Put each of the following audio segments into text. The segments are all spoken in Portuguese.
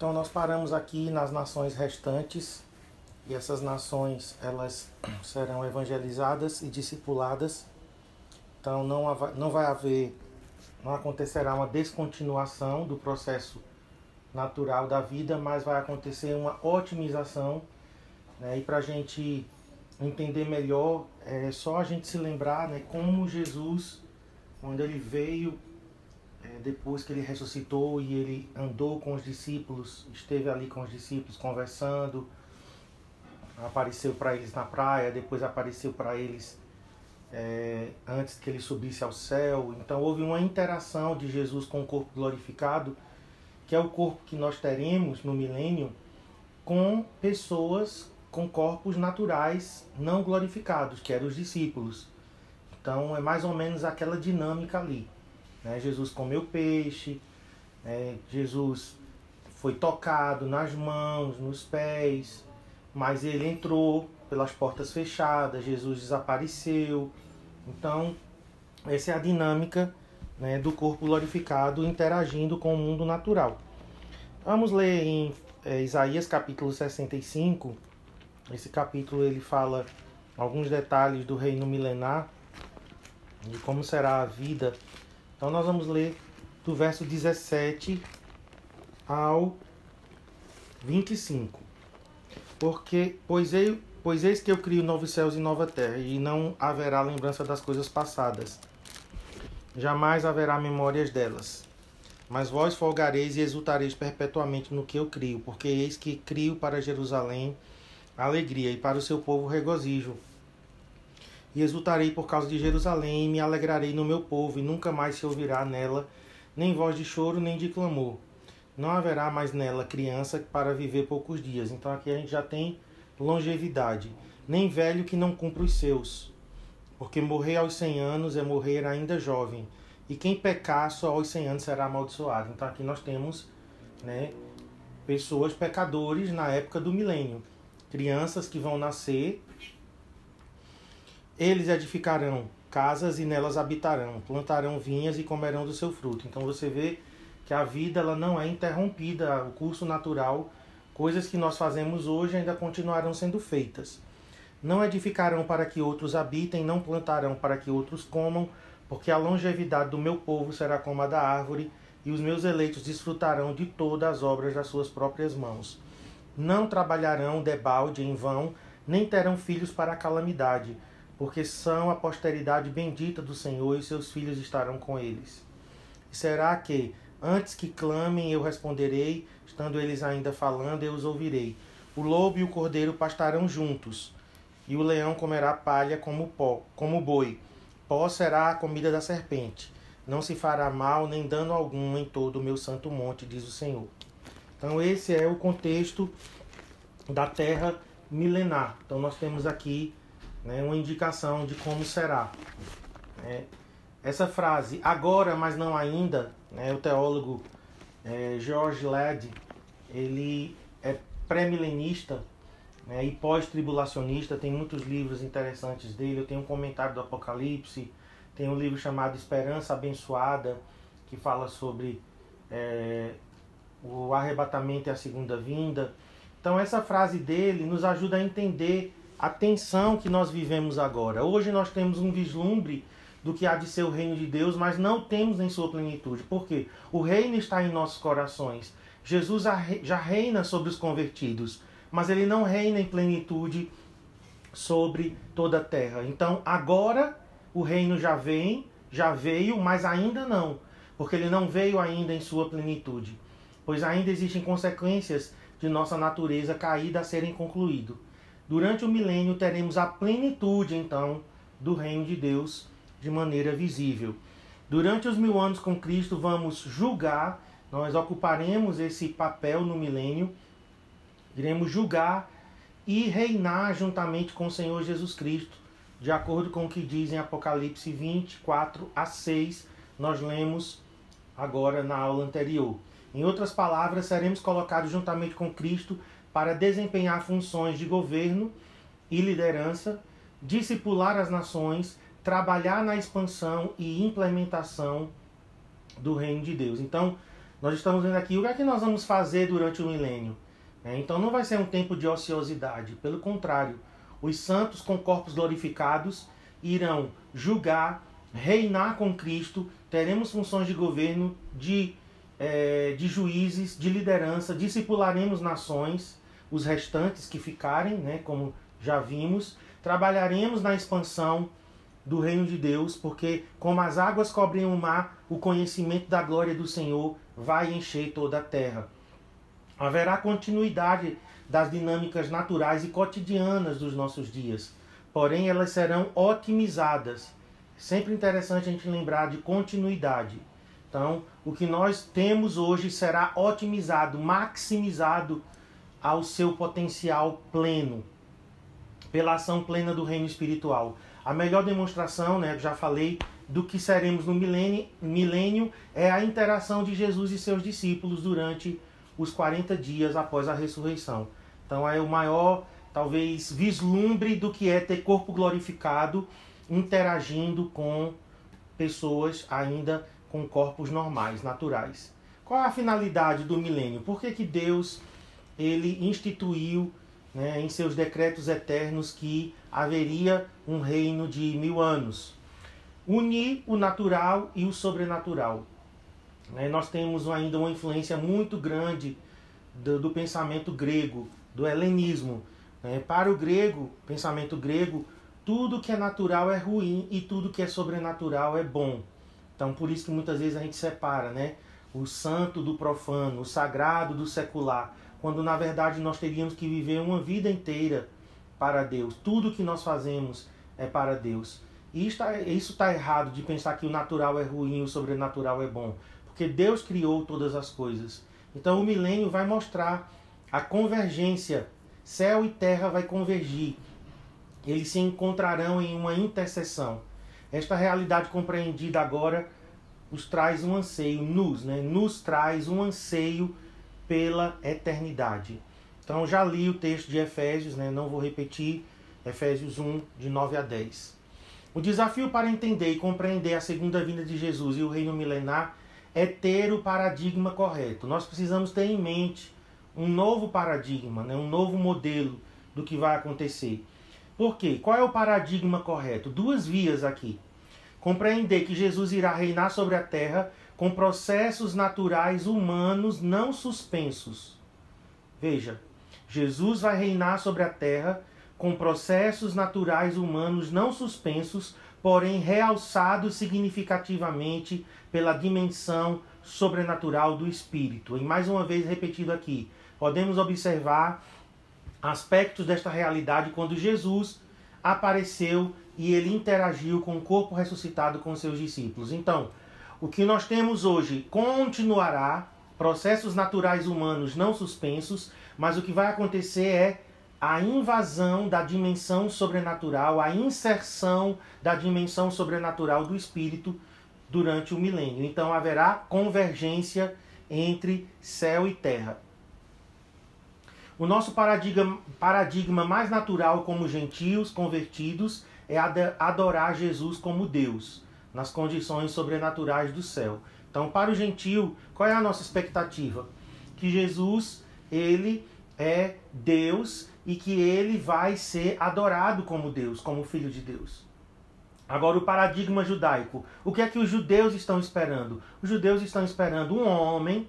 Então nós paramos aqui nas nações restantes e essas nações elas serão evangelizadas e discipuladas. Então não, não vai haver, não acontecerá uma descontinuação do processo natural da vida, mas vai acontecer uma otimização. Né? E para a gente entender melhor, é só a gente se lembrar né, como Jesus, quando ele veio, depois que ele ressuscitou e ele andou com os discípulos, esteve ali com os discípulos conversando, apareceu para eles na praia, depois apareceu para eles é, antes que ele subisse ao céu. Então houve uma interação de Jesus com o corpo glorificado, que é o corpo que nós teremos no milênio, com pessoas com corpos naturais não glorificados, que eram os discípulos. Então é mais ou menos aquela dinâmica ali. Né? Jesus comeu peixe, né? Jesus foi tocado nas mãos, nos pés, mas ele entrou pelas portas fechadas, Jesus desapareceu. Então, essa é a dinâmica né, do corpo glorificado interagindo com o mundo natural. Vamos ler em é, Isaías capítulo 65. Esse capítulo ele fala alguns detalhes do reino milenar, de como será a vida então nós vamos ler do verso 17 ao 25. Porque, pois, eu, pois eis que eu crio novos céus e nova terra, e não haverá lembrança das coisas passadas. Jamais haverá memórias delas. Mas vós folgareis e exultareis perpetuamente no que eu crio, porque eis que crio para Jerusalém alegria e para o seu povo regozijo e exultarei por causa de Jerusalém, e me alegrarei no meu povo, e nunca mais se ouvirá nela nem voz de choro, nem de clamor. Não haverá mais nela criança para viver poucos dias. Então aqui a gente já tem longevidade. Nem velho que não cumpra os seus. Porque morrer aos 100 anos é morrer ainda jovem. E quem pecar só aos 100 anos será amaldiçoado. Então aqui nós temos né, pessoas pecadores na época do milênio. Crianças que vão nascer eles edificarão casas e nelas habitarão, plantarão vinhas e comerão do seu fruto. Então você vê que a vida ela não é interrompida, o curso natural, coisas que nós fazemos hoje ainda continuarão sendo feitas. Não edificarão para que outros habitem, não plantarão para que outros comam, porque a longevidade do meu povo será como a da árvore, e os meus eleitos desfrutarão de todas as obras das suas próprias mãos. Não trabalharão debalde em vão, nem terão filhos para a calamidade porque são a posteridade bendita do Senhor e seus filhos estarão com eles. E será que, antes que clamem, eu responderei, estando eles ainda falando, eu os ouvirei. O lobo e o cordeiro pastarão juntos, e o leão comerá palha como pó, como boi. Pó será a comida da serpente. Não se fará mal nem dano algum em todo o meu santo monte, diz o Senhor. Então esse é o contexto da terra milenar. Então nós temos aqui né, uma indicação de como será. É, essa frase, agora, mas não ainda, né, o teólogo é, George Led, ele é pré-milenista né, e pós-tribulacionista, tem muitos livros interessantes dele. Eu tenho um comentário do Apocalipse, tem um livro chamado Esperança Abençoada, que fala sobre é, o arrebatamento e a segunda vinda. Então, essa frase dele nos ajuda a entender a tensão que nós vivemos agora. Hoje nós temos um vislumbre do que há de ser o reino de Deus, mas não temos em sua plenitude. Por quê? O reino está em nossos corações. Jesus já reina sobre os convertidos, mas ele não reina em plenitude sobre toda a terra. Então, agora o reino já vem, já veio, mas ainda não, porque ele não veio ainda em sua plenitude. Pois ainda existem consequências de nossa natureza caída a serem concluído. Durante o milênio teremos a plenitude, então, do reino de Deus de maneira visível. Durante os mil anos com Cristo, vamos julgar, nós ocuparemos esse papel no milênio, iremos julgar e reinar juntamente com o Senhor Jesus Cristo, de acordo com o que diz em Apocalipse 24 a 6, nós lemos agora na aula anterior. Em outras palavras, seremos colocados juntamente com Cristo para desempenhar funções de governo e liderança, discipular as nações, trabalhar na expansão e implementação do reino de Deus. Então, nós estamos vendo aqui o que é que nós vamos fazer durante o milênio. É, então não vai ser um tempo de ociosidade, pelo contrário, os santos com corpos glorificados irão julgar, reinar com Cristo, teremos funções de governo, de, é, de juízes, de liderança, discipularemos nações, os restantes que ficarem, né, como já vimos, trabalharemos na expansão do reino de Deus, porque como as águas cobrem o mar, o conhecimento da glória do Senhor vai encher toda a terra. Haverá continuidade das dinâmicas naturais e cotidianas dos nossos dias, porém elas serão otimizadas. Sempre interessante a gente lembrar de continuidade. Então, o que nós temos hoje será otimizado, maximizado ao seu potencial pleno, pela ação plena do reino espiritual. A melhor demonstração, né, já falei, do que seremos no milênio, milênio é a interação de Jesus e seus discípulos durante os 40 dias após a ressurreição. Então é o maior, talvez, vislumbre do que é ter corpo glorificado interagindo com pessoas ainda com corpos normais, naturais. Qual é a finalidade do milênio? Por que, que Deus ele instituiu né, em seus decretos eternos que haveria um reino de mil anos. Unir o natural e o sobrenatural. Né, nós temos ainda uma influência muito grande do, do pensamento grego, do helenismo. Né. Para o grego, pensamento grego, tudo que é natural é ruim e tudo que é sobrenatural é bom. Então, por isso que muitas vezes a gente separa, né? O santo do profano, o sagrado do secular quando na verdade nós teríamos que viver uma vida inteira para Deus. Tudo que nós fazemos é para Deus. E isso está errado de pensar que o natural é ruim e o sobrenatural é bom. Porque Deus criou todas as coisas. Então o milênio vai mostrar a convergência. Céu e terra vai convergir. Eles se encontrarão em uma interseção. Esta realidade compreendida agora nos traz um anseio, nos, né? nos traz um anseio pela eternidade. Então já li o texto de Efésios, né? não vou repetir, Efésios 1, de 9 a 10. O desafio para entender e compreender a segunda vinda de Jesus e o reino milenar é ter o paradigma correto. Nós precisamos ter em mente um novo paradigma, né? um novo modelo do que vai acontecer. Por quê? Qual é o paradigma correto? Duas vias aqui. Compreender que Jesus irá reinar sobre a terra com processos naturais humanos não suspensos. Veja, Jesus vai reinar sobre a terra com processos naturais humanos não suspensos, porém realçados significativamente pela dimensão sobrenatural do Espírito. E mais uma vez repetido aqui, podemos observar aspectos desta realidade quando Jesus apareceu e ele interagiu com o corpo ressuscitado com seus discípulos. Então, o que nós temos hoje continuará, processos naturais humanos não suspensos, mas o que vai acontecer é a invasão da dimensão sobrenatural, a inserção da dimensão sobrenatural do espírito durante o milênio. Então haverá convergência entre céu e terra. O nosso paradigma, paradigma mais natural como gentios convertidos é adorar Jesus como Deus nas condições sobrenaturais do céu. Então, para o gentil, qual é a nossa expectativa? Que Jesus, ele é Deus e que ele vai ser adorado como Deus, como filho de Deus. Agora, o paradigma judaico. O que é que os judeus estão esperando? Os judeus estão esperando um homem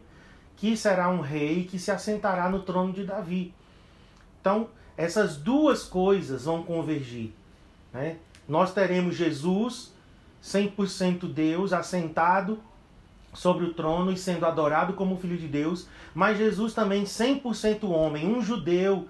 que será um rei que se assentará no trono de Davi. Então, essas duas coisas vão convergir. Né? Nós teremos Jesus 100% Deus, assentado sobre o trono e sendo adorado como filho de Deus, mas Jesus também 100% homem, um judeu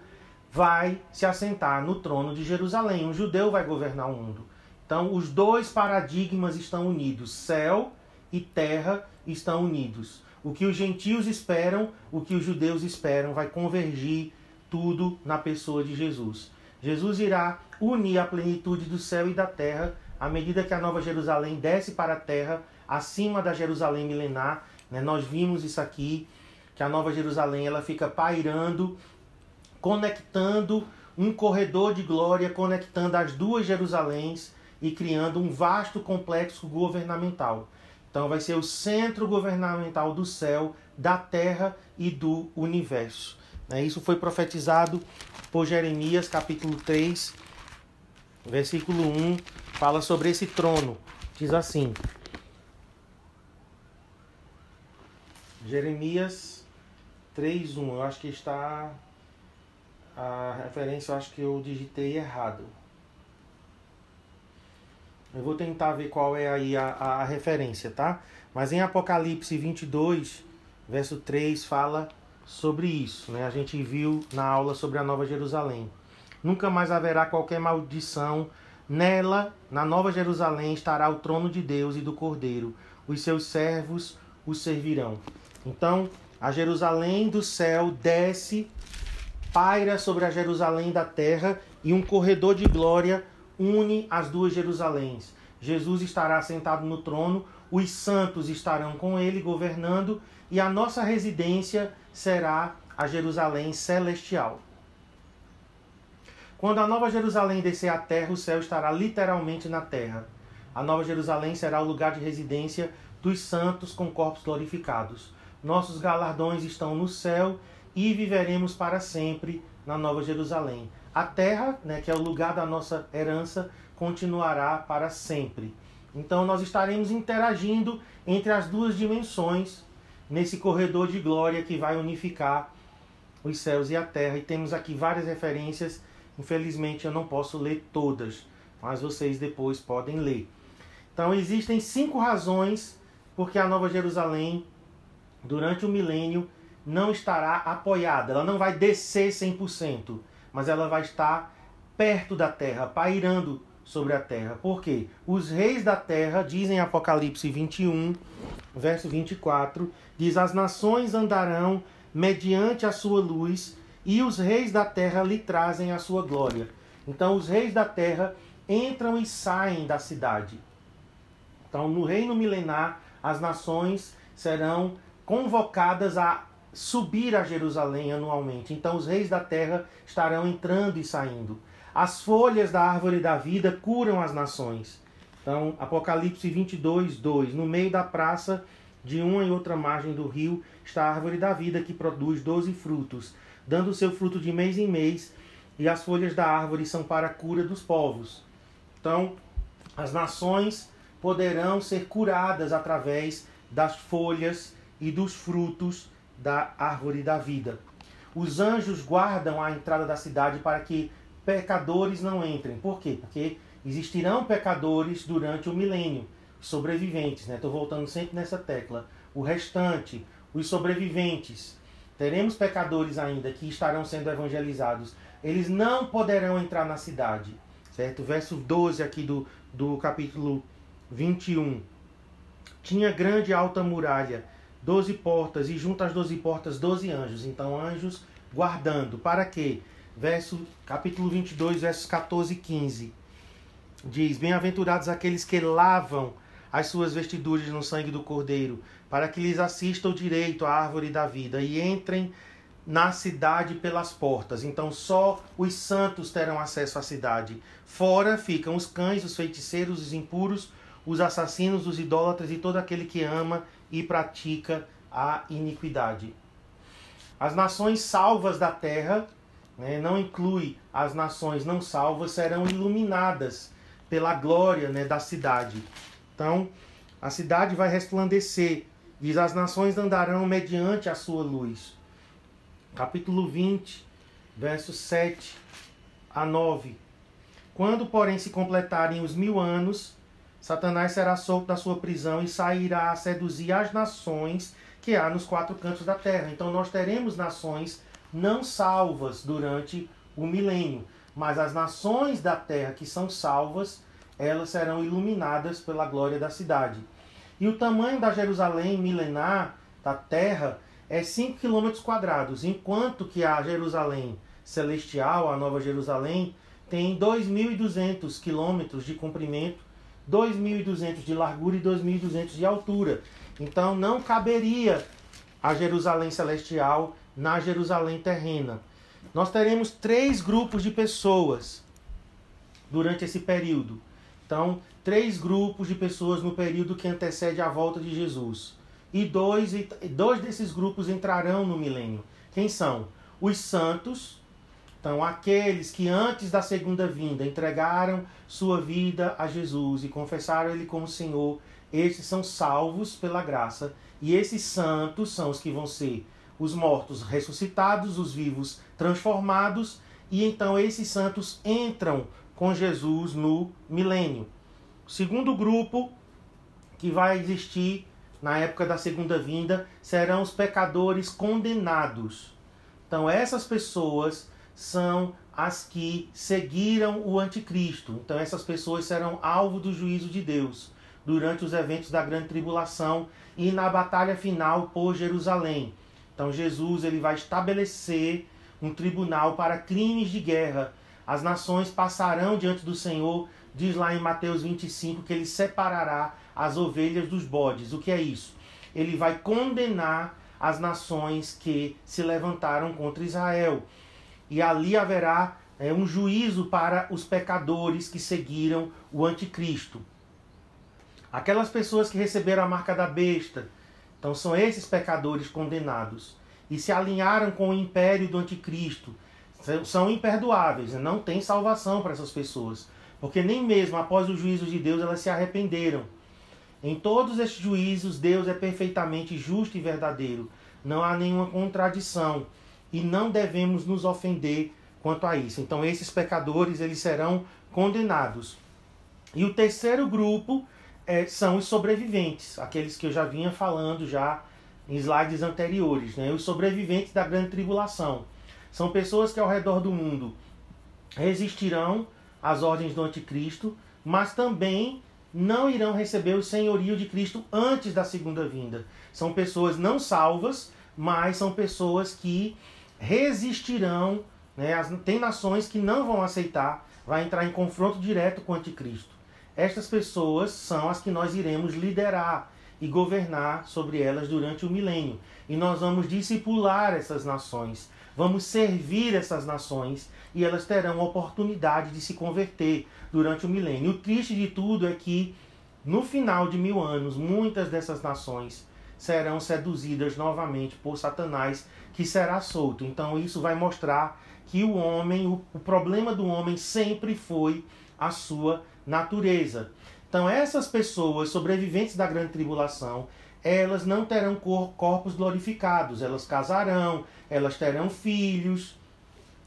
vai se assentar no trono de Jerusalém, um judeu vai governar o mundo. Então, os dois paradigmas estão unidos, céu e terra estão unidos. O que os gentios esperam, o que os judeus esperam, vai convergir tudo na pessoa de Jesus. Jesus irá unir a plenitude do céu e da terra à medida que a Nova Jerusalém desce para a terra, acima da Jerusalém milenar, né, nós vimos isso aqui, que a Nova Jerusalém ela fica pairando, conectando um corredor de glória, conectando as duas Jerusaléns e criando um vasto complexo governamental. Então vai ser o centro governamental do céu, da terra e do universo. Né? Isso foi profetizado por Jeremias, capítulo 3, versículo 1, fala sobre esse trono. Diz assim: Jeremias 3:1. Eu acho que está a referência, eu acho que eu digitei errado. Eu vou tentar ver qual é aí a, a, a referência, tá? Mas em Apocalipse 22, verso 3 fala sobre isso, né? A gente viu na aula sobre a Nova Jerusalém. Nunca mais haverá qualquer maldição Nela, na Nova Jerusalém, estará o trono de Deus e do Cordeiro. Os seus servos os servirão. Então, a Jerusalém do céu desce, paira sobre a Jerusalém da terra e um corredor de glória une as duas Jerusaléns. Jesus estará sentado no trono, os santos estarão com ele governando e a nossa residência será a Jerusalém celestial. Quando a Nova Jerusalém descer à terra, o céu estará literalmente na terra. A Nova Jerusalém será o lugar de residência dos santos com corpos glorificados nossos galardões estão no céu e viveremos para sempre na Nova Jerusalém. A terra, né, que é o lugar da nossa herança, continuará para sempre. Então nós estaremos interagindo entre as duas dimensões nesse corredor de glória que vai unificar os céus e a terra. E temos aqui várias referências. Infelizmente eu não posso ler todas, mas vocês depois podem ler. Então existem cinco razões porque a Nova Jerusalém durante o milênio não estará apoiada, ela não vai descer 100%, mas ela vai estar perto da terra, pairando sobre a terra. Por quê? Os reis da terra, dizem Apocalipse 21, verso 24, diz: As nações andarão mediante a sua luz, e os reis da terra lhe trazem a sua glória. Então, os reis da terra entram e saem da cidade. Então, no reino milenar, as nações serão convocadas a subir a Jerusalém anualmente. Então os reis da terra estarão entrando e saindo. As folhas da árvore da vida curam as nações. Então, Apocalipse 22, 2. No meio da praça, de uma e outra margem do rio, está a árvore da vida que produz doze frutos, dando seu fruto de mês em mês, e as folhas da árvore são para a cura dos povos. Então, as nações poderão ser curadas através das folhas e dos frutos da árvore da vida. Os anjos guardam a entrada da cidade para que pecadores não entrem. Por quê? Porque existirão pecadores durante o milênio, sobreviventes, né? Estou voltando sempre nessa tecla. O restante, os sobreviventes. Teremos pecadores ainda que estarão sendo evangelizados. Eles não poderão entrar na cidade. Certo? Verso 12 aqui do, do capítulo 21. Tinha grande alta muralha doze portas, e junto às doze portas, doze anjos. Então, anjos guardando. Para quê? Verso, capítulo 22, versos 14 e 15. Diz: Bem-aventurados aqueles que lavam as suas vestiduras no sangue do Cordeiro, para que lhes assista o direito à árvore da vida e entrem na cidade pelas portas. Então só os santos terão acesso à cidade. Fora ficam os cães, os feiticeiros, os impuros, os assassinos, os idólatras e todo aquele que ama e pratica a iniquidade. As nações salvas da terra, né, não inclui as nações não salvas, serão iluminadas pela glória né, da cidade. Então, a cidade vai resplandecer. Diz: As nações andarão mediante a sua luz. Capítulo 20, versos 7 a 9. Quando, porém, se completarem os mil anos, Satanás será solto da sua prisão e sairá a seduzir as nações que há nos quatro cantos da terra. Então nós teremos nações não salvas durante o milênio, mas as nações da terra que são salvas, elas serão iluminadas pela glória da cidade. E o tamanho da Jerusalém milenar, da terra, é 5 km quadrados, enquanto que a Jerusalém celestial, a Nova Jerusalém, tem 2.200 quilômetros de comprimento 2.200 de largura e 2.200 de altura. Então não caberia a Jerusalém celestial na Jerusalém terrena. Nós teremos três grupos de pessoas durante esse período. Então, três grupos de pessoas no período que antecede a volta de Jesus. E dois, dois desses grupos entrarão no milênio. Quem são? Os santos, então aqueles que antes da segunda vinda entregaram sua vida a Jesus e confessaram Ele como Senhor, esses são salvos pela graça. E esses santos são os que vão ser os mortos ressuscitados, os vivos transformados, e então esses santos entram com Jesus no milênio. O segundo grupo que vai existir na época da segunda vinda serão os pecadores condenados. Então, essas pessoas são as que seguiram o anticristo. Então, essas pessoas serão alvo do juízo de Deus durante os eventos da grande tribulação e na batalha final por Jerusalém. Então, Jesus ele vai estabelecer um tribunal para crimes de guerra. As nações passarão diante do Senhor, diz lá em Mateus 25 que ele separará as ovelhas dos bodes. O que é isso? Ele vai condenar as nações que se levantaram contra Israel. E ali haverá é, um juízo para os pecadores que seguiram o anticristo. Aquelas pessoas que receberam a marca da besta, então são esses pecadores condenados e se alinharam com o império do anticristo. São imperdoáveis, né? não tem salvação para essas pessoas, porque nem mesmo após o juízo de Deus elas se arrependeram. Em todos estes juízos, Deus é perfeitamente justo e verdadeiro. Não há nenhuma contradição e não devemos nos ofender quanto a isso. Então, esses pecadores eles serão condenados. E o terceiro grupo é, são os sobreviventes, aqueles que eu já vinha falando já em slides anteriores, né? Os sobreviventes da grande tribulação. São pessoas que ao redor do mundo resistirão às ordens do anticristo, mas também não irão receber o senhorio de Cristo antes da segunda vinda. São pessoas não salvas, mas são pessoas que resistirão. Né? Tem nações que não vão aceitar, vai entrar em confronto direto com o anticristo. Estas pessoas são as que nós iremos liderar e governar sobre elas durante o milênio. E nós vamos discipular essas nações, vamos servir essas nações e elas terão a oportunidade de se converter durante o milênio. O triste de tudo é que no final de mil anos, muitas dessas nações serão seduzidas novamente por Satanás, que será solto. Então, isso vai mostrar que o homem, o, o problema do homem sempre foi a sua natureza. Então, essas pessoas sobreviventes da grande tribulação, elas não terão cor, corpos glorificados, elas casarão, elas terão filhos.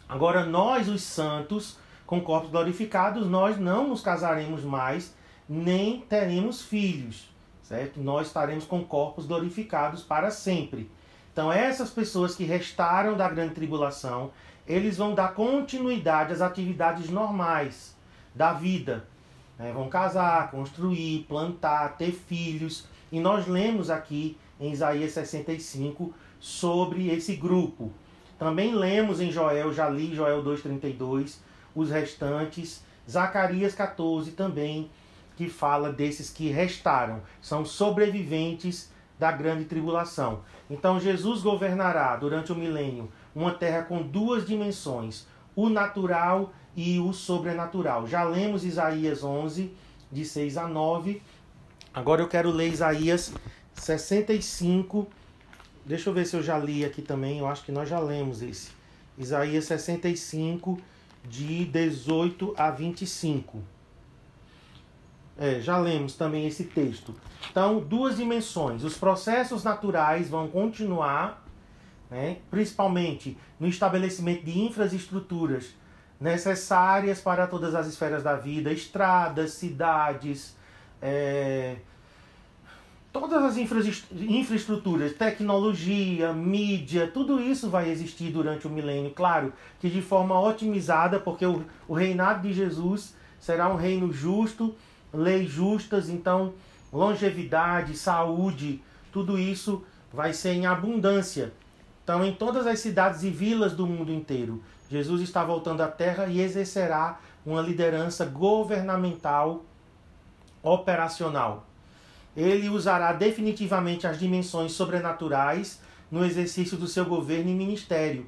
Agora, nós, os santos, com corpos glorificados, nós não nos casaremos mais, nem teremos filhos, certo? Nós estaremos com corpos glorificados para sempre. Então, essas pessoas que restaram da grande tribulação, eles vão dar continuidade às atividades normais da vida. Né? Vão casar, construir, plantar, ter filhos. E nós lemos aqui em Isaías 65 sobre esse grupo. Também lemos em Joel, já li Joel 2,32, os restantes. Zacarias 14 também, que fala desses que restaram, são sobreviventes da grande tribulação. Então Jesus governará durante o milênio uma terra com duas dimensões, o natural e o sobrenatural. Já lemos Isaías 11, de 6 a 9. Agora eu quero ler Isaías 65. Deixa eu ver se eu já li aqui também. Eu acho que nós já lemos esse. Isaías 65, de 18 a 25. É, já lemos também esse texto. Então, duas dimensões. Os processos naturais vão continuar, né, principalmente no estabelecimento de infraestruturas necessárias para todas as esferas da vida, estradas, cidades, é, todas as infra infraestruturas, tecnologia, mídia, tudo isso vai existir durante o milênio. Claro que de forma otimizada, porque o, o reinado de Jesus será um reino justo, leis justas, então longevidade, saúde, tudo isso vai ser em abundância. Então, em todas as cidades e vilas do mundo inteiro, Jesus está voltando à terra e exercerá uma liderança governamental operacional. Ele usará definitivamente as dimensões sobrenaturais no exercício do seu governo e ministério.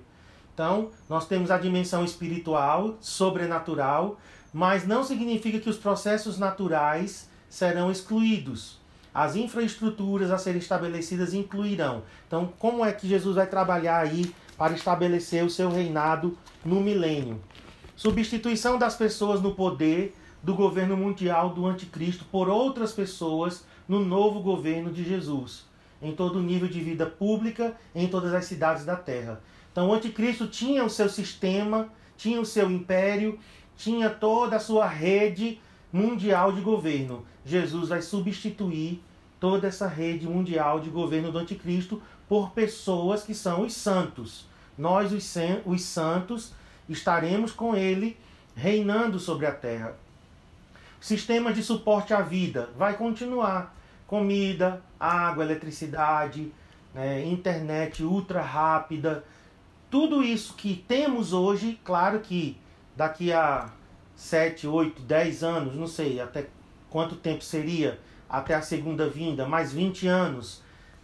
Então, nós temos a dimensão espiritual, sobrenatural, mas não significa que os processos naturais serão excluídos. As infraestruturas a serem estabelecidas incluirão. Então, como é que Jesus vai trabalhar aí para estabelecer o seu reinado no milênio? Substituição das pessoas no poder do governo mundial do anticristo por outras pessoas no novo governo de Jesus, em todo o nível de vida pública, em todas as cidades da terra. Então, o anticristo tinha o seu sistema, tinha o seu império, tinha toda a sua rede mundial de governo. Jesus vai substituir toda essa rede mundial de governo do anticristo por pessoas que são os santos. Nós, os, os santos, estaremos com ele reinando sobre a terra. Sistemas de suporte à vida vai continuar. Comida, água, eletricidade, né, internet ultra rápida. Tudo isso que temos hoje, claro que daqui a 7, 8, 10 anos, não sei até quanto tempo seria até a segunda vinda, mais 20 anos.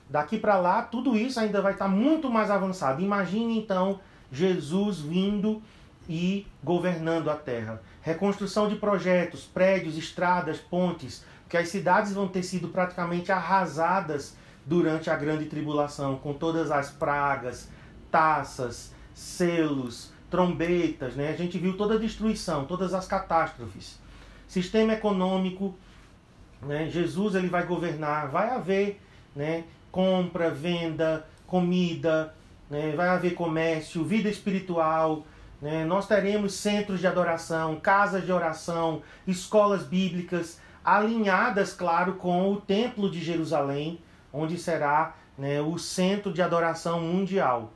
Daqui para lá, tudo isso ainda vai estar tá muito mais avançado. Imagine então Jesus vindo e governando a terra. Reconstrução de projetos, prédios, estradas, pontes, que as cidades vão ter sido praticamente arrasadas durante a grande tribulação, com todas as pragas, taças, selos, trombetas, né? A gente viu toda a destruição, todas as catástrofes. Sistema econômico, né? Jesus ele vai governar, vai haver, né? Compra, venda, comida, né? vai haver comércio, vida espiritual? Nós teremos centros de adoração, casas de oração, escolas bíblicas, alinhadas, claro, com o Templo de Jerusalém, onde será né, o centro de adoração mundial.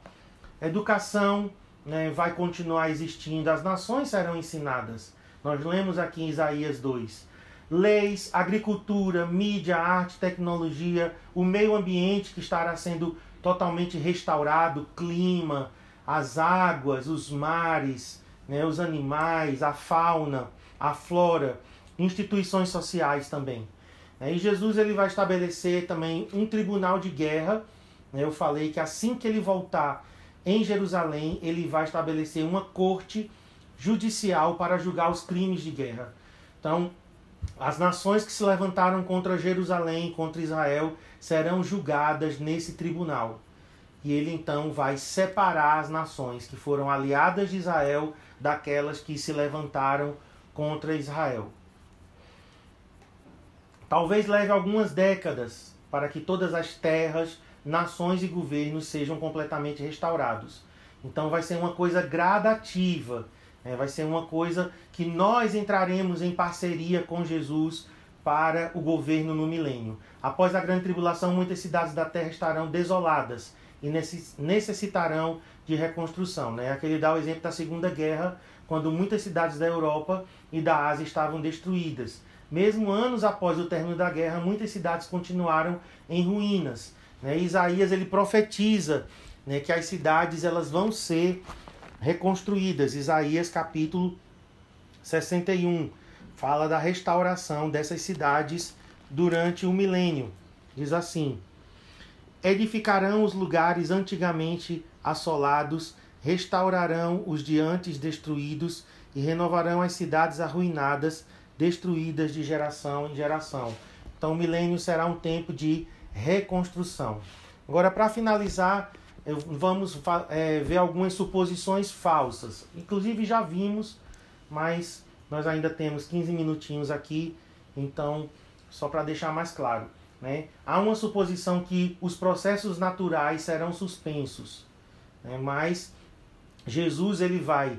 Educação, né, vai continuar existindo, as nações serão ensinadas. Nós lemos aqui em Isaías 2. Leis, agricultura, mídia, arte, tecnologia, o meio ambiente que estará sendo totalmente restaurado, clima, as águas, os mares, né, os animais, a fauna, a flora, instituições sociais também. Né, e Jesus ele vai estabelecer também um tribunal de guerra. Né, eu falei que assim que ele voltar em Jerusalém, ele vai estabelecer uma corte judicial para julgar os crimes de guerra. Então, as nações que se levantaram contra Jerusalém, contra Israel, serão julgadas nesse tribunal. E ele então vai separar as nações que foram aliadas de Israel daquelas que se levantaram contra Israel. Talvez leve algumas décadas para que todas as terras nações e governos sejam completamente restaurados. Então vai ser uma coisa gradativa, né? vai ser uma coisa que nós entraremos em parceria com Jesus para o governo no milênio. Após a grande tribulação, muitas cidades da terra estarão desoladas e necessitarão de reconstrução. Né? Aqui ele dá o exemplo da Segunda Guerra, quando muitas cidades da Europa e da Ásia estavam destruídas. Mesmo anos após o término da guerra, muitas cidades continuaram em ruínas. Né? Isaías ele profetiza né, que as cidades elas vão ser reconstruídas. Isaías capítulo 61 fala da restauração dessas cidades durante o milênio. Diz assim: Edificarão os lugares antigamente assolados, restaurarão os de antes destruídos e renovarão as cidades arruinadas, destruídas de geração em geração. Então, o milênio será um tempo de reconstrução. Agora, para finalizar, vamos é, ver algumas suposições falsas. Inclusive, já vimos, mas nós ainda temos 15 minutinhos aqui, então, só para deixar mais claro. Né? Há uma suposição que os processos naturais serão suspensos, né? mas Jesus ele vai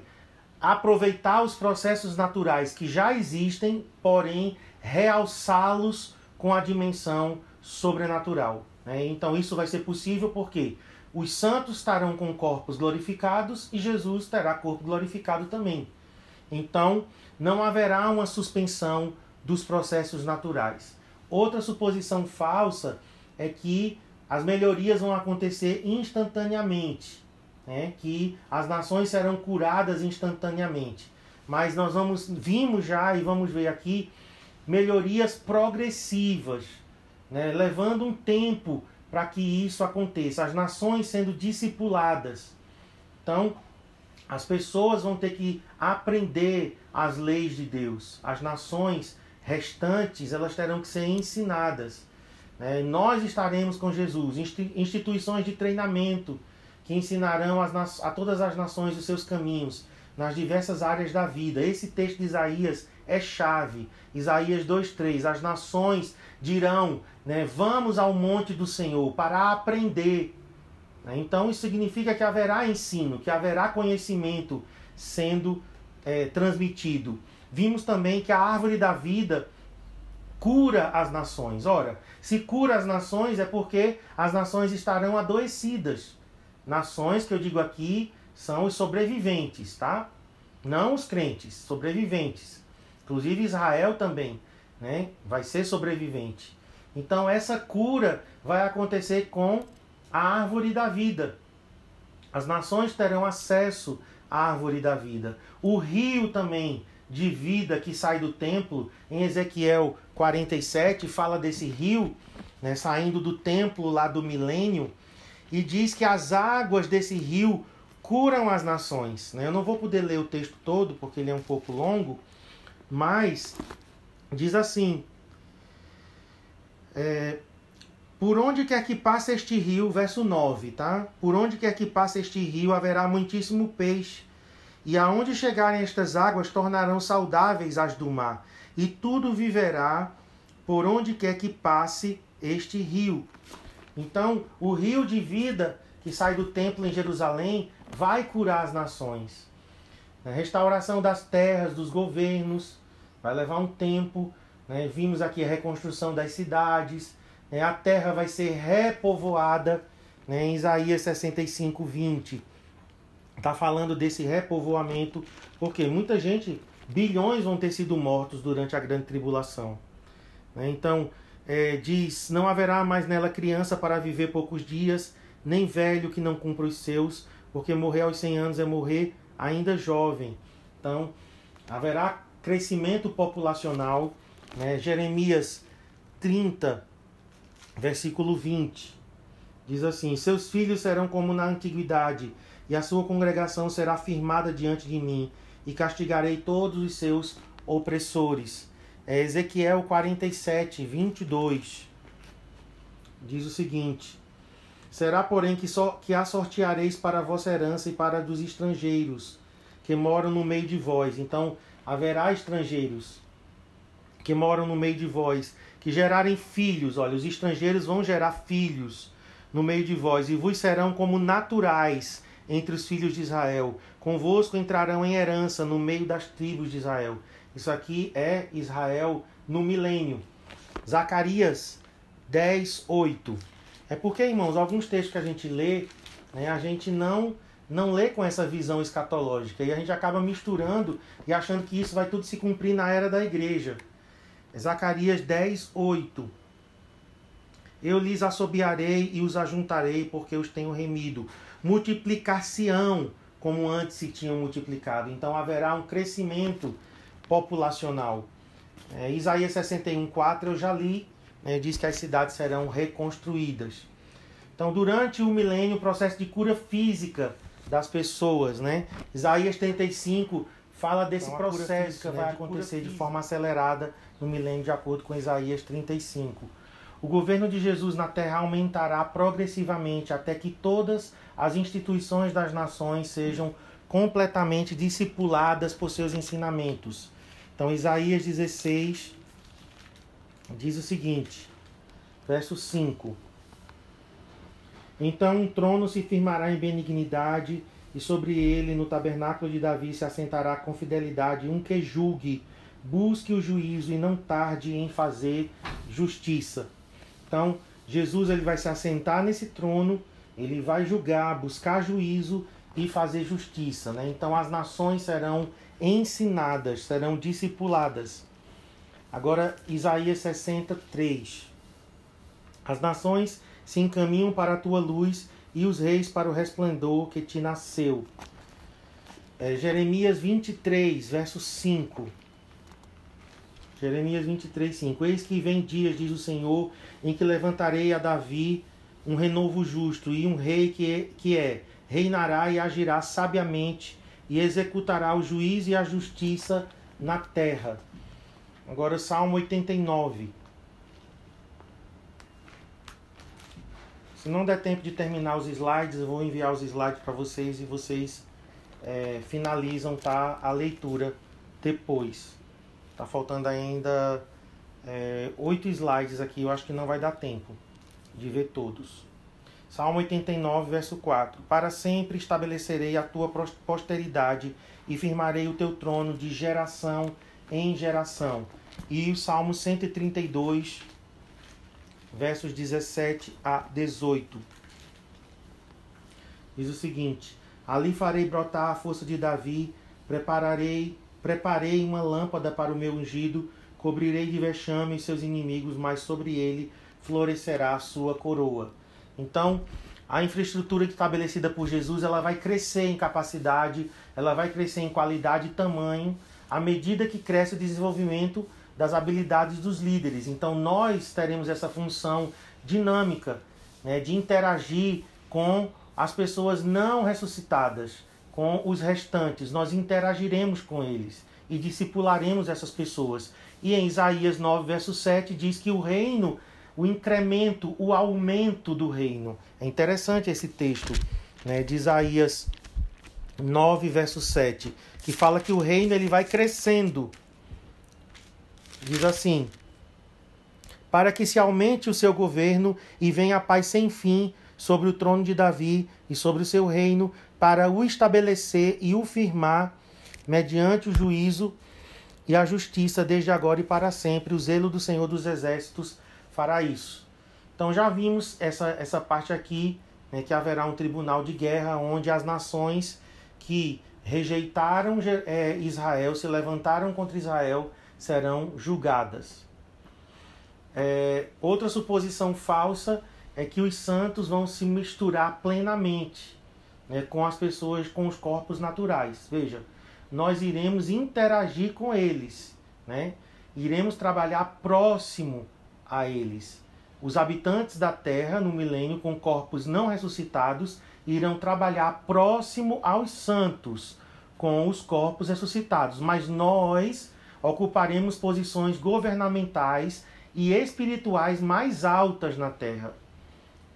aproveitar os processos naturais que já existem, porém realçá-los com a dimensão sobrenatural. Né? Então isso vai ser possível porque os santos estarão com corpos glorificados e Jesus terá corpo glorificado também. Então não haverá uma suspensão dos processos naturais. Outra suposição falsa é que as melhorias vão acontecer instantaneamente, né? que as nações serão curadas instantaneamente. Mas nós vamos vimos já e vamos ver aqui melhorias progressivas, né? levando um tempo para que isso aconteça, as nações sendo discipuladas. Então, As pessoas vão ter que aprender as leis de Deus. As nações restantes, elas terão que ser ensinadas. Né? Nós estaremos com Jesus, instituições de treinamento que ensinarão a todas as nações os seus caminhos nas diversas áreas da vida. Esse texto de Isaías é chave. Isaías 2:3. As nações dirão, né, vamos ao monte do Senhor para aprender. Né? Então isso significa que haverá ensino, que haverá conhecimento sendo é, transmitido. Vimos também que a árvore da vida cura as nações. Ora, se cura as nações é porque as nações estarão adoecidas. Nações que eu digo aqui são os sobreviventes, tá? Não os crentes, sobreviventes. Inclusive Israel também, né? Vai ser sobrevivente. Então essa cura vai acontecer com a árvore da vida. As nações terão acesso à árvore da vida. O rio também de vida que sai do templo, em Ezequiel 47, fala desse rio né, saindo do templo lá do milênio, e diz que as águas desse rio curam as nações. Né? Eu não vou poder ler o texto todo porque ele é um pouco longo, mas diz assim: é, Por onde quer que passe este rio, verso 9, tá? Por onde quer que passe este rio haverá muitíssimo peixe, e aonde chegarem estas águas tornarão saudáveis as do mar, e tudo viverá por onde quer que passe este rio. Então, o rio de vida que sai do templo em Jerusalém vai curar as nações. A restauração das terras, dos governos, vai levar um tempo. Né? Vimos aqui a reconstrução das cidades, né? a terra vai ser repovoada. Né? Em Isaías 65, 20, está falando desse repovoamento, porque muita gente, bilhões vão ter sido mortos durante a grande tribulação. Né? Então, é, diz: Não haverá mais nela criança para viver poucos dias, nem velho que não cumpra os seus, porque morrer aos 100 anos é morrer ainda jovem. Então, haverá crescimento populacional. Né? Jeremias 30, versículo 20, diz assim: Seus filhos serão como na antiguidade, e a sua congregação será firmada diante de mim, e castigarei todos os seus opressores. É Ezequiel 47, 22, diz o seguinte: Será, porém, que, só, que a sorteareis para a vossa herança e para dos estrangeiros que moram no meio de vós. Então, haverá estrangeiros que moram no meio de vós, que gerarem filhos. Olha, os estrangeiros vão gerar filhos no meio de vós, e vos serão como naturais entre os filhos de Israel. Convosco entrarão em herança no meio das tribos de Israel. Isso aqui é Israel no milênio. Zacarias 10, 8. É porque, irmãos, alguns textos que a gente lê, né, a gente não não lê com essa visão escatológica e a gente acaba misturando e achando que isso vai tudo se cumprir na era da igreja. Zacarias 10, 8. Eu lhes assobiarei e os ajuntarei, porque os tenho remido. Multiplicar-se-ão, como antes se tinham multiplicado. Então haverá um crescimento populacional. É, Isaías 61, 4 eu já li né, diz que as cidades serão reconstruídas. Então, durante o milênio, o processo de cura física das pessoas, né? Isaías 35 fala desse então, processo que né, vai acontecer de, de forma acelerada no milênio, de acordo com Isaías 35. O governo de Jesus na terra aumentará progressivamente até que todas as instituições das nações sejam completamente discipuladas por seus ensinamentos. Então, Isaías 16, diz o seguinte, verso 5: Então um trono se firmará em benignidade, e sobre ele, no tabernáculo de Davi, se assentará com fidelidade um que julgue, busque o juízo e não tarde em fazer justiça. Então, Jesus ele vai se assentar nesse trono, ele vai julgar, buscar juízo e fazer justiça. Né? Então, as nações serão ensinadas, serão discipuladas. Agora, Isaías 63. As nações se encaminham para a tua luz e os reis para o resplendor que te nasceu. É, Jeremias 23, verso 5. Jeremias 23, 5. Eis que vem dias, diz o Senhor, em que levantarei a Davi um renovo justo e um rei que é, que é reinará e agirá sabiamente e executará o juízo e a justiça na terra. Agora, Salmo 89. Se não der tempo de terminar os slides, eu vou enviar os slides para vocês e vocês é, finalizam tá, a leitura depois. Tá faltando ainda é, oito slides aqui, eu acho que não vai dar tempo de ver todos. Salmo 89, verso 4. Para sempre estabelecerei a tua posteridade e firmarei o teu trono de geração em geração. E o Salmo 132, versos 17 a 18. Diz o seguinte: Ali farei brotar a força de Davi, prepararei, preparei uma lâmpada para o meu ungido, cobrirei de vexame seus inimigos, mas sobre ele florescerá a sua coroa. Então, a infraestrutura estabelecida por Jesus, ela vai crescer em capacidade, ela vai crescer em qualidade e tamanho à medida que cresce o desenvolvimento das habilidades dos líderes. Então, nós teremos essa função dinâmica né, de interagir com as pessoas não ressuscitadas, com os restantes. Nós interagiremos com eles e discipularemos essas pessoas. E em Isaías 9, verso 7, diz que o reino, o incremento, o aumento do reino. É interessante esse texto né, de Isaías 9, verso 7, que fala que o reino ele vai crescendo. Diz assim: Para que se aumente o seu governo e venha a paz sem fim sobre o trono de Davi e sobre o seu reino, para o estabelecer e o firmar mediante o juízo e a justiça desde agora e para sempre. O zelo do Senhor dos Exércitos fará isso. Então já vimos essa, essa parte aqui, né, que haverá um tribunal de guerra onde as nações que rejeitaram é, Israel, se levantaram contra Israel, serão julgadas. É, outra suposição falsa é que os santos vão se misturar plenamente né, com as pessoas, com os corpos naturais. Veja, nós iremos interagir com eles, né? iremos trabalhar próximo a eles. Os habitantes da terra no milênio com corpos não ressuscitados irão trabalhar próximo aos santos com os corpos ressuscitados, mas nós ocuparemos posições governamentais e espirituais mais altas na terra.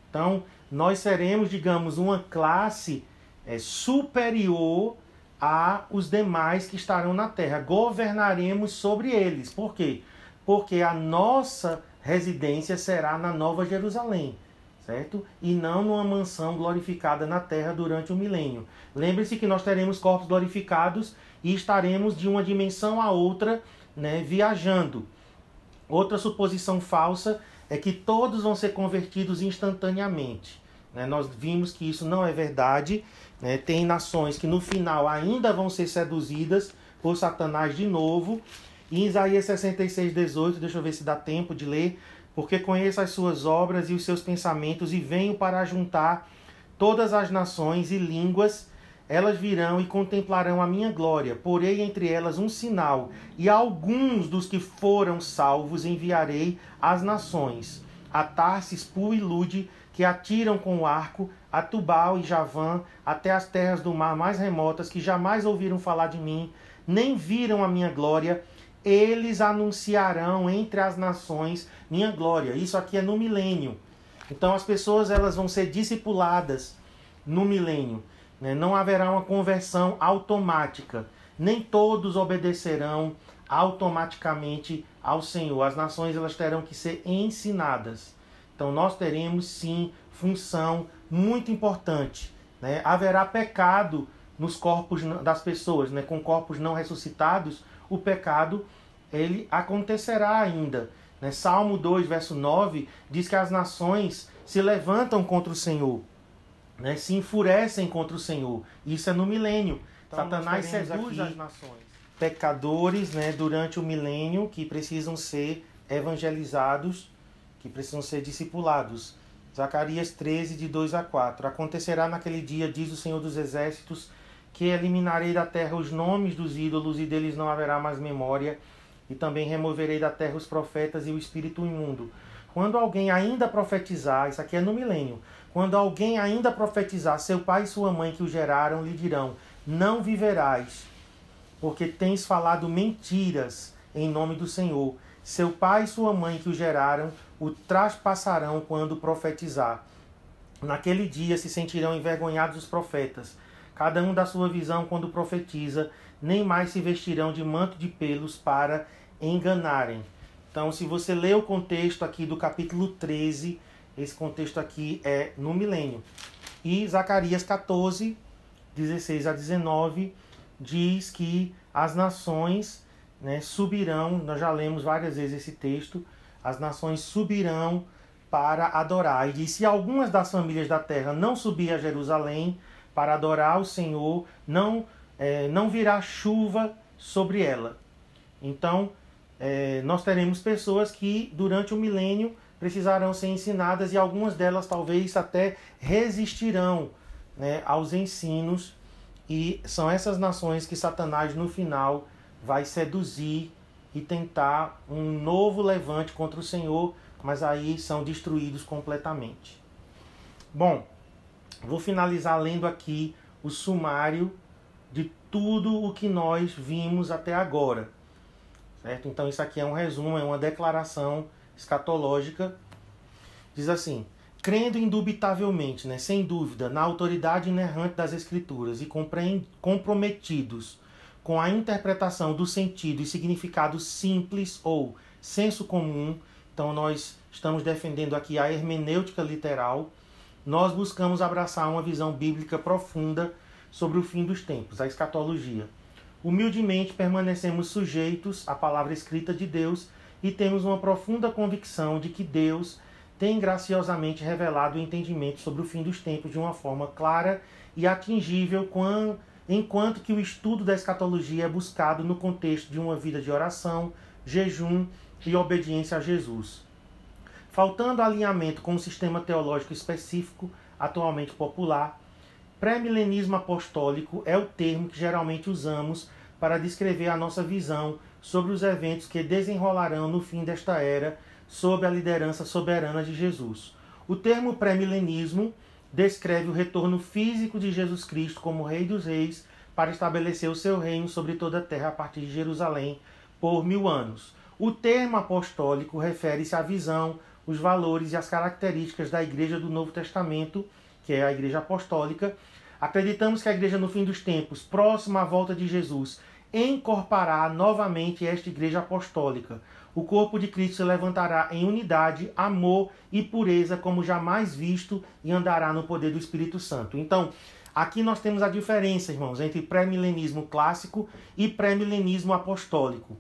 Então, nós seremos, digamos, uma classe é, superior a os demais que estarão na terra. Governaremos sobre eles. Por quê? Porque a nossa residência será na Nova Jerusalém, certo? E não numa mansão glorificada na terra durante o milênio. Lembre-se que nós teremos corpos glorificados e estaremos de uma dimensão a outra, né, viajando. Outra suposição falsa é que todos vão ser convertidos instantaneamente. Né? Nós vimos que isso não é verdade. Né? Tem nações que no final ainda vão ser seduzidas por Satanás de novo. E em Isaías 66, 18, deixa eu ver se dá tempo de ler. Porque conheço as suas obras e os seus pensamentos, e venho para juntar todas as nações e línguas elas virão e contemplarão a minha glória. Porei entre elas um sinal, e alguns dos que foram salvos enviarei às nações, a Tarsis, Pu e Lude, que atiram com o arco, a Tubal e Javã, até as terras do mar mais remotas, que jamais ouviram falar de mim, nem viram a minha glória. Eles anunciarão entre as nações minha glória. Isso aqui é no milênio. Então as pessoas elas vão ser discipuladas no milênio. Né? Não haverá uma conversão automática. Nem todos obedecerão automaticamente ao Senhor. As nações elas terão que ser ensinadas. Então nós teremos sim função muito importante. Né? Haverá pecado nos corpos das pessoas, né? com corpos não ressuscitados, o pecado ele acontecerá ainda. Né? Salmo 2, verso 9, diz que as nações se levantam contra o Senhor né, se enfurecem contra o Senhor. Isso é no milênio. Então, Satanás seduz as nações. Pecadores né, durante o milênio que precisam ser evangelizados, que precisam ser discipulados. Zacarias 13, de 2 a 4. Acontecerá naquele dia, diz o Senhor dos Exércitos, que eliminarei da terra os nomes dos ídolos e deles não haverá mais memória, e também removerei da terra os profetas e o espírito imundo. Quando alguém ainda profetizar, isso aqui é no milênio, quando alguém ainda profetizar, seu pai e sua mãe que o geraram lhe dirão: não viverás, porque tens falado mentiras em nome do Senhor. Seu pai e sua mãe que o geraram o traspassarão quando profetizar. Naquele dia se sentirão envergonhados os profetas, cada um da sua visão quando profetiza, nem mais se vestirão de manto de pelos para enganarem. Então, se você lê o contexto aqui do capítulo 13, esse contexto aqui é no milênio. E Zacarias 14, 16 a 19, diz que as nações né, subirão, nós já lemos várias vezes esse texto, as nações subirão para adorar. E diz: se algumas das famílias da terra não subir a Jerusalém para adorar o Senhor, não, é, não virá chuva sobre ela. Então, é, nós teremos pessoas que durante o milênio precisarão ser ensinadas e algumas delas talvez até resistirão né, aos ensinos. E são essas nações que Satanás no final vai seduzir e tentar um novo levante contra o Senhor, mas aí são destruídos completamente. Bom, vou finalizar lendo aqui o sumário de tudo o que nós vimos até agora. Certo? Então isso aqui é um resumo, é uma declaração escatológica. Diz assim: crendo indubitavelmente, né, sem dúvida, na autoridade inerrante das Escrituras e comprometidos com a interpretação do sentido e significado simples ou senso comum, então nós estamos defendendo aqui a hermenêutica literal, nós buscamos abraçar uma visão bíblica profunda sobre o fim dos tempos, a escatologia. Humildemente permanecemos sujeitos à palavra escrita de Deus e temos uma profunda convicção de que Deus tem graciosamente revelado o entendimento sobre o fim dos tempos de uma forma clara e atingível quando enquanto que o estudo da escatologia é buscado no contexto de uma vida de oração, jejum e obediência a Jesus. Faltando alinhamento com o sistema teológico específico atualmente popular, pré-milenismo apostólico é o termo que geralmente usamos para descrever a nossa visão sobre os eventos que desenrolarão no fim desta era sob a liderança soberana de Jesus. O termo pré-milenismo descreve o retorno físico de Jesus Cristo como Rei dos Reis para estabelecer o seu reino sobre toda a terra a partir de Jerusalém por mil anos. O termo apostólico refere-se à visão, os valores e as características da Igreja do Novo Testamento, que é a Igreja Apostólica. Acreditamos que a Igreja no fim dos tempos, próxima à volta de Jesus, encorpará novamente esta Igreja Apostólica, o corpo de Cristo se levantará em unidade, amor e pureza como jamais visto e andará no poder do Espírito Santo. Então, aqui nós temos a diferença, irmãos, entre pré-milenismo clássico e pré-milenismo apostólico.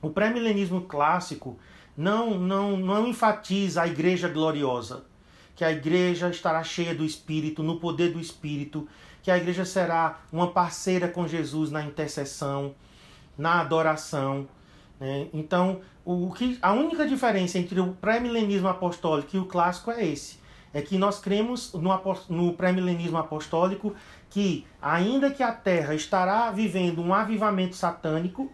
O pré-milenismo clássico não, não, não enfatiza a igreja gloriosa, que a igreja estará cheia do Espírito, no poder do Espírito, que a igreja será uma parceira com Jesus na intercessão, na adoração. Né? Então, o que, a única diferença entre o pré-milenismo apostólico e o clássico é esse. É que nós cremos no, no pré-milenismo apostólico que, ainda que a Terra estará vivendo um avivamento satânico,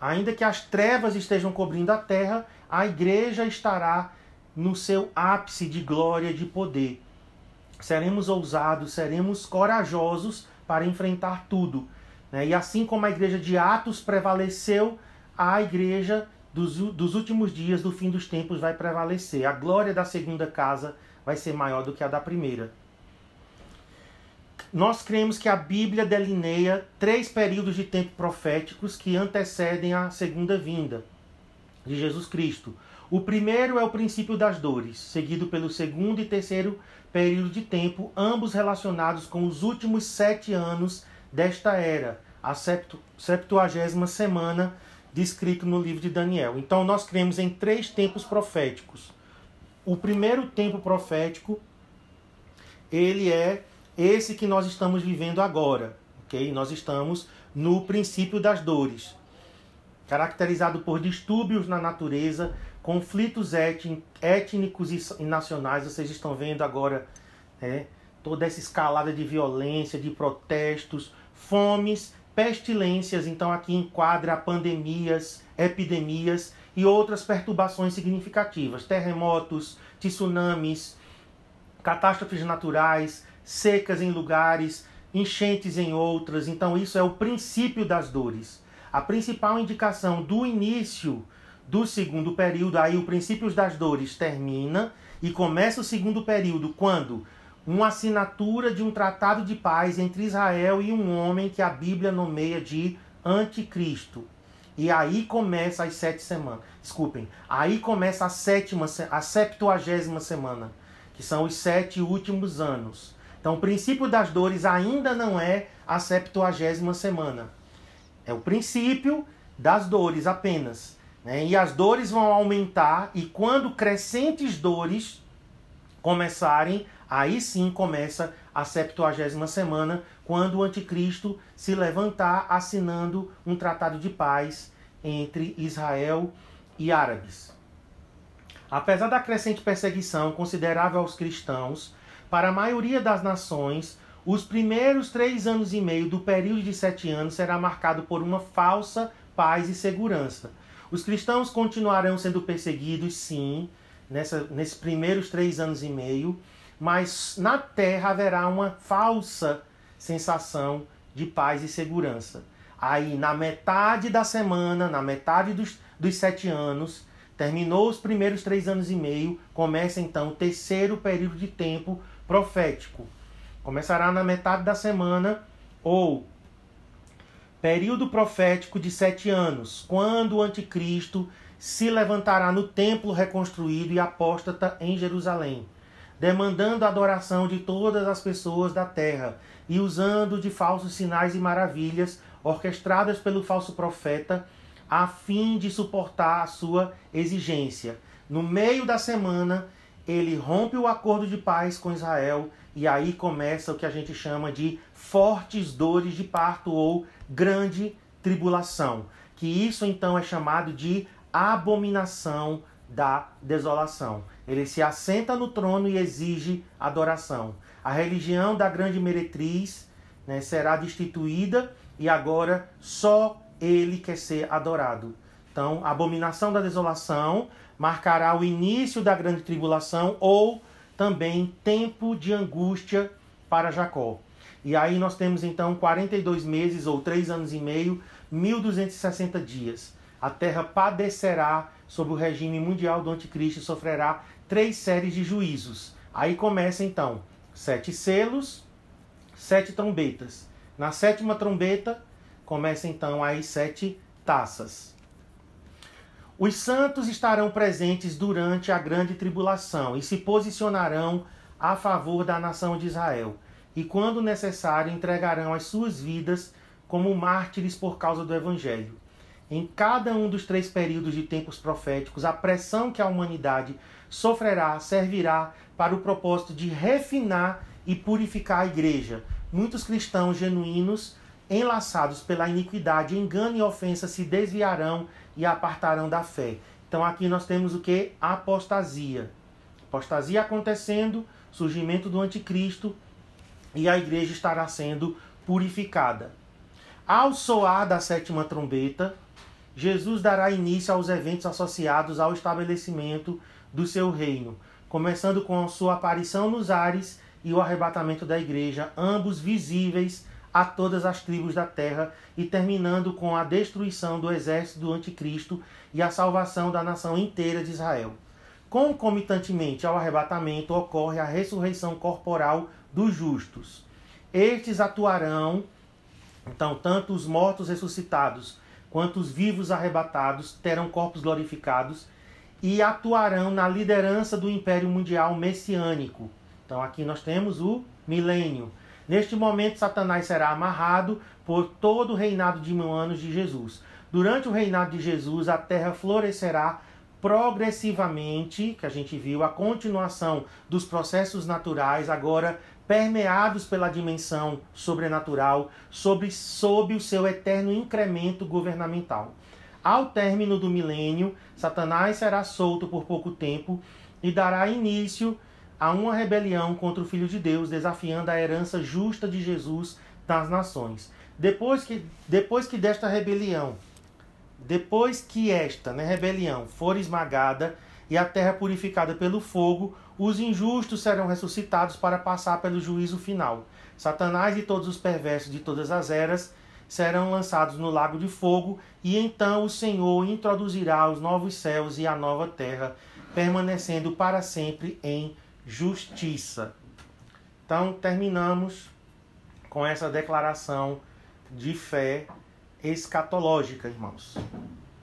ainda que as trevas estejam cobrindo a Terra, a igreja estará no seu ápice de glória de poder. Seremos ousados, seremos corajosos para enfrentar tudo. Né? E assim como a igreja de Atos prevaleceu, a igreja dos, dos últimos dias do fim dos tempos vai prevalecer. A glória da segunda casa vai ser maior do que a da primeira. Nós cremos que a Bíblia delineia três períodos de tempo proféticos que antecedem a segunda vinda de Jesus Cristo. O primeiro é o princípio das dores, seguido pelo segundo e terceiro período de tempo, ambos relacionados com os últimos sete anos desta era, a septuagésima semana descrito no livro de Daniel. Então nós cremos em três tempos proféticos. O primeiro tempo profético, ele é esse que nós estamos vivendo agora, ok? Nós estamos no princípio das dores, caracterizado por distúrbios na natureza, conflitos étnicos e nacionais. Vocês estão vendo agora né, toda essa escalada de violência, de protestos, fomes pestilências, então aqui enquadra pandemias, epidemias e outras perturbações significativas, terremotos, tsunamis, catástrofes naturais, secas em lugares, enchentes em outras. Então, isso é o princípio das dores. A principal indicação do início do segundo período, aí o princípio das dores termina e começa o segundo período quando uma assinatura de um tratado de paz entre Israel e um homem que a Bíblia nomeia de anticristo. E aí começa as sete semanas. Desculpem. Aí começa a sétima, a septuagésima semana, que são os sete últimos anos. Então, o princípio das dores ainda não é a septuagésima semana. É o princípio das dores apenas. Né? E as dores vão aumentar, e quando crescentes dores começarem, aí sim começa a septuagésima semana, quando o anticristo se levantar assinando um tratado de paz entre Israel e árabes. Apesar da crescente perseguição considerável aos cristãos, para a maioria das nações, os primeiros três anos e meio do período de sete anos será marcado por uma falsa paz e segurança. Os cristãos continuarão sendo perseguidos, sim, nessa, nesses primeiros três anos e meio, mas na terra haverá uma falsa sensação de paz e segurança. Aí, na metade da semana, na metade dos, dos sete anos, terminou os primeiros três anos e meio, começa então o terceiro período de tempo profético. Começará na metade da semana ou período profético de sete anos, quando o anticristo se levantará no templo reconstruído e apóstata em Jerusalém, demandando a adoração de todas as pessoas da terra e usando de falsos sinais e maravilhas orquestradas pelo falso profeta a fim de suportar a sua exigência. No meio da semana, ele rompe o acordo de paz com Israel e aí começa o que a gente chama de fortes dores de parto ou grande tribulação, que isso então é chamado de abominação da desolação. Ele se assenta no trono e exige adoração. A religião da grande meretriz né, será destituída e agora só ele quer ser adorado. Então, a abominação da desolação marcará o início da grande tribulação ou também tempo de angústia para Jacó. E aí nós temos então 42 meses ou 3 anos e meio, 1260 dias. A terra padecerá sob o regime mundial do anticristo e sofrerá três séries de juízos. Aí começa então sete selos, sete trombetas. Na sétima trombeta começa então as sete taças. Os santos estarão presentes durante a grande tribulação e se posicionarão a favor da nação de Israel, e quando necessário entregarão as suas vidas como mártires por causa do evangelho. Em cada um dos três períodos de tempos proféticos, a pressão que a humanidade sofrerá servirá para o propósito de refinar e purificar a igreja. Muitos cristãos genuínos, enlaçados pela iniquidade, engano e ofensa, se desviarão e apartarão da fé. Então aqui nós temos o que? Apostasia. Apostasia acontecendo, surgimento do anticristo e a igreja estará sendo purificada. Ao soar da sétima trombeta, Jesus dará início aos eventos associados ao estabelecimento do seu reino, começando com a sua aparição nos ares e o arrebatamento da igreja, ambos visíveis a todas as tribos da terra e terminando com a destruição do exército do anticristo e a salvação da nação inteira de Israel. Concomitantemente ao arrebatamento ocorre a ressurreição corporal dos justos. Estes atuarão, então, tanto os mortos ressuscitados quanto os vivos arrebatados terão corpos glorificados e atuarão na liderança do império mundial messiânico. Então, aqui nós temos o milênio Neste momento, Satanás será amarrado por todo o reinado de mil anos de Jesus. Durante o reinado de Jesus, a terra florescerá progressivamente, que a gente viu, a continuação dos processos naturais, agora permeados pela dimensão sobrenatural, sobre, sob o seu eterno incremento governamental. Ao término do milênio, Satanás será solto por pouco tempo e dará início a uma rebelião contra o Filho de Deus, desafiando a herança justa de Jesus das nações. Depois que, depois que desta rebelião, depois que esta né, rebelião for esmagada e a terra purificada pelo fogo, Os injustos serão ressuscitados para passar pelo juízo final. Satanás e todos os perversos de todas as eras serão lançados no lago de fogo, e então o Senhor introduzirá os novos céus e a nova terra, permanecendo para sempre em justiça. Então, terminamos com essa declaração de fé escatológica, irmãos.